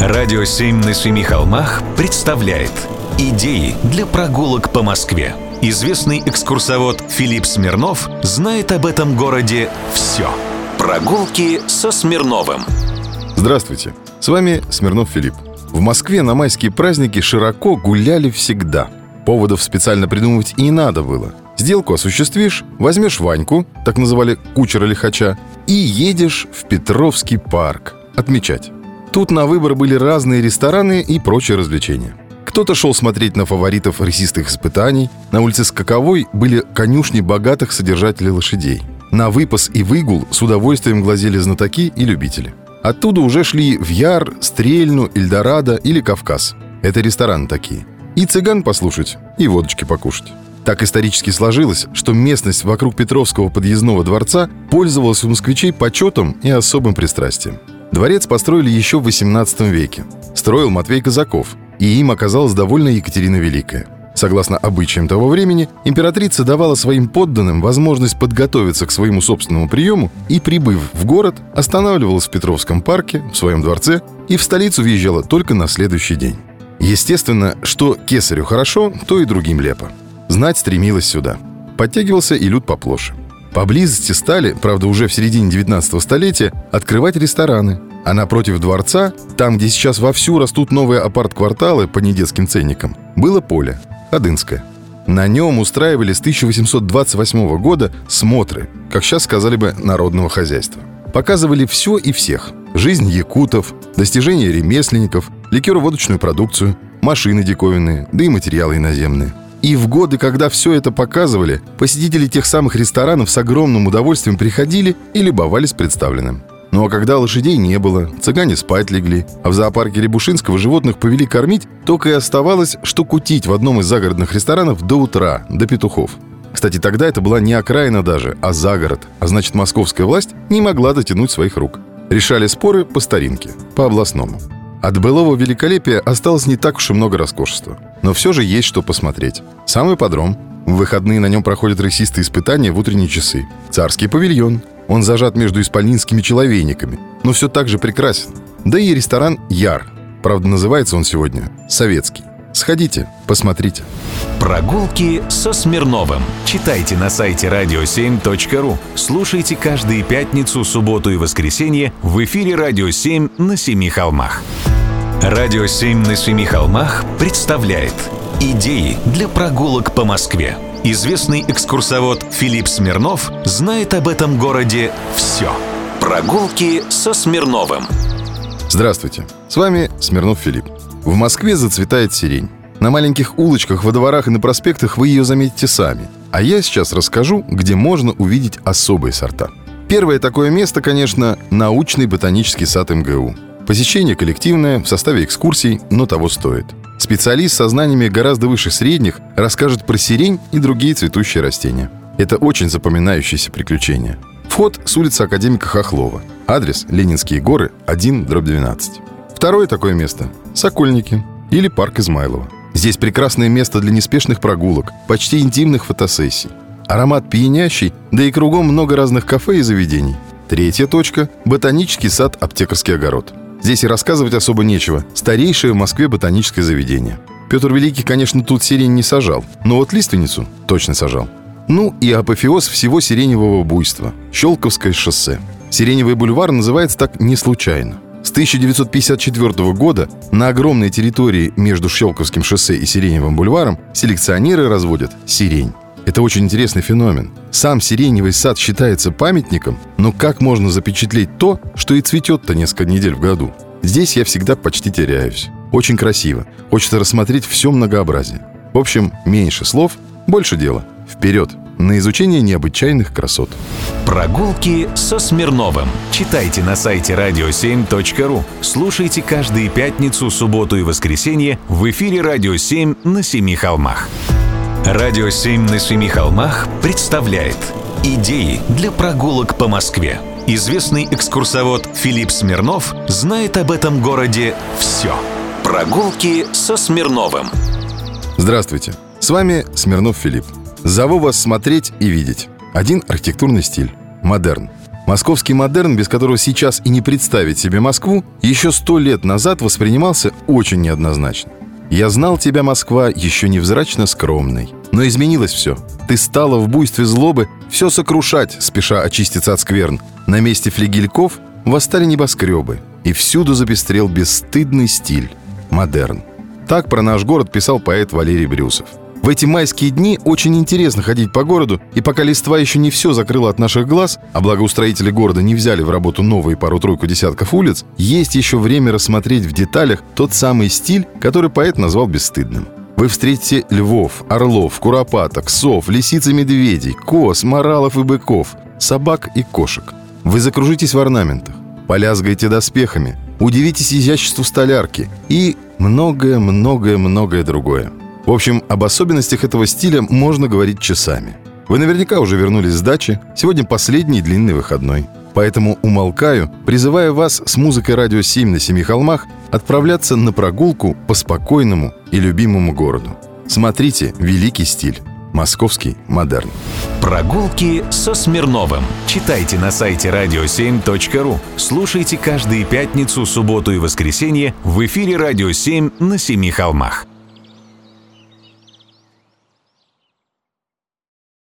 Радио «Семь на семи холмах» представляет Идеи для прогулок по Москве. Известный экскурсовод Филипп Смирнов знает об этом городе все. Прогулки со Смирновым. Здравствуйте, с вами Смирнов Филипп. В Москве на майские праздники широко гуляли всегда. Поводов специально придумывать и не надо было. Сделку осуществишь, возьмешь Ваньку, так называли кучера лихача, и едешь в Петровский парк отмечать. Тут на выбор были разные рестораны и прочие развлечения. Кто-то шел смотреть на фаворитов рысистых испытаний, на улице Скаковой были конюшни богатых содержателей лошадей. На выпас и выгул с удовольствием глазели знатоки и любители. Оттуда уже шли в Яр, Стрельну, Эльдорадо или Кавказ. Это рестораны такие. И цыган послушать, и водочки покушать. Так исторически сложилось, что местность вокруг Петровского подъездного дворца пользовалась у москвичей почетом и особым пристрастием. Дворец построили еще в XVIII веке. Строил Матвей Казаков, и им оказалась довольна Екатерина Великая. Согласно обычаям того времени, императрица давала своим подданным возможность подготовиться к своему собственному приему и, прибыв в город, останавливалась в Петровском парке, в своем дворце и в столицу въезжала только на следующий день. Естественно, что кесарю хорошо, то и другим лепо. Знать стремилась сюда. Подтягивался и люд поплоше. Поблизости стали, правда уже в середине 19 столетия, открывать рестораны. А напротив дворца, там, где сейчас вовсю растут новые апарт-кварталы по недетским ценникам, было поле, Адынское. На нем устраивали с 1828 года смотры, как сейчас сказали бы, народного хозяйства. Показывали все и всех. Жизнь якутов, достижения ремесленников, ликероводочную продукцию, машины диковинные, да и материалы иноземные – и в годы, когда все это показывали, посетители тех самых ресторанов с огромным удовольствием приходили и любовались представленным. Ну а когда лошадей не было, цыгане спать легли, а в зоопарке Рябушинского животных повели кормить, только и оставалось, что кутить в одном из загородных ресторанов до утра, до петухов. Кстати, тогда это была не окраина даже, а загород, а значит московская власть не могла дотянуть своих рук. Решали споры по старинке, по областному. От былого великолепия осталось не так уж и много роскошества. Но все же есть что посмотреть. Самый подром. В выходные на нем проходят рысистые испытания в утренние часы. Царский павильон. Он зажат между исполнинскими человейниками. Но все так же прекрасен. Да и ресторан «Яр». Правда, называется он сегодня «Советский». Сходите, посмотрите. Прогулки со Смирновым. Читайте на сайте radio7.ru. Слушайте каждые пятницу, субботу и воскресенье в эфире «Радио 7» на Семи холмах. «Радио 7» на Семи холмах представляет Идеи для прогулок по Москве. Известный экскурсовод Филипп Смирнов знает об этом городе все. Прогулки со Смирновым. Здравствуйте, с вами Смирнов Филипп. В Москве зацветает сирень. На маленьких улочках, во дворах и на проспектах вы ее заметите сами. А я сейчас расскажу, где можно увидеть особые сорта. Первое такое место, конечно, научный ботанический сад МГУ. Посещение коллективное, в составе экскурсий, но того стоит. Специалист со знаниями гораздо выше средних расскажет про сирень и другие цветущие растения. Это очень запоминающееся приключение. Вход с улицы Академика Хохлова. Адрес – Ленинские горы, 1, дробь 12. Второе такое место – Сокольники или парк Измайлова. Здесь прекрасное место для неспешных прогулок, почти интимных фотосессий. Аромат пьянящий, да и кругом много разных кафе и заведений. Третья точка – ботанический сад «Аптекарский огород». Здесь и рассказывать особо нечего. Старейшее в Москве ботаническое заведение. Петр Великий, конечно, тут сирень не сажал, но вот лиственницу точно сажал. Ну и апофеоз всего сиреневого буйства – Щелковское шоссе. Сиреневый бульвар называется так не случайно. С 1954 года на огромной территории между Щелковским шоссе и Сиреневым бульваром селекционеры разводят сирень. Это очень интересный феномен. Сам сиреневый сад считается памятником, но как можно запечатлеть то, что и цветет-то несколько недель в году? Здесь я всегда почти теряюсь. Очень красиво. Хочется рассмотреть все многообразие. В общем, меньше слов, больше дела. Вперед! на изучение необычайных красот. Прогулки со Смирновым. Читайте на сайте radio7.ru. Слушайте каждые пятницу, субботу и воскресенье в эфире «Радио 7» на Семи холмах. «Радио 7» на Семи холмах представляет Идеи для прогулок по Москве. Известный экскурсовод Филипп Смирнов знает об этом городе все. Прогулки со Смирновым. Здравствуйте, с вами Смирнов Филипп. Зову вас смотреть и видеть. Один архитектурный стиль – модерн. Московский модерн, без которого сейчас и не представить себе Москву, еще сто лет назад воспринимался очень неоднозначно. «Я знал тебя, Москва, еще невзрачно скромной. Но изменилось все. Ты стала в буйстве злобы все сокрушать, спеша очиститься от скверн. На месте флигельков восстали небоскребы, и всюду запестрел бесстыдный стиль – модерн. Так про наш город писал поэт Валерий Брюсов. В эти майские дни очень интересно ходить по городу, и пока листва еще не все закрыла от наших глаз, а благоустроители города не взяли в работу новые пару-тройку десятков улиц, есть еще время рассмотреть в деталях тот самый стиль, который поэт назвал бесстыдным. Вы встретите львов, орлов, куропаток, сов, лисиц и медведей, коз, моралов и быков, собак и кошек. Вы закружитесь в орнаментах, полязгаете доспехами, удивитесь изяществу столярки и многое-многое-многое другое. В общем, об особенностях этого стиля можно говорить часами. Вы наверняка уже вернулись с дачи, сегодня последний длинный выходной. Поэтому умолкаю, призывая вас с музыкой «Радио 7» на Семи холмах отправляться на прогулку по спокойному и любимому городу. Смотрите «Великий стиль». Московский модерн. Прогулки со Смирновым. Читайте на сайте radio7.ru. Слушайте каждые пятницу, субботу и воскресенье в эфире «Радио 7» на Семи холмах.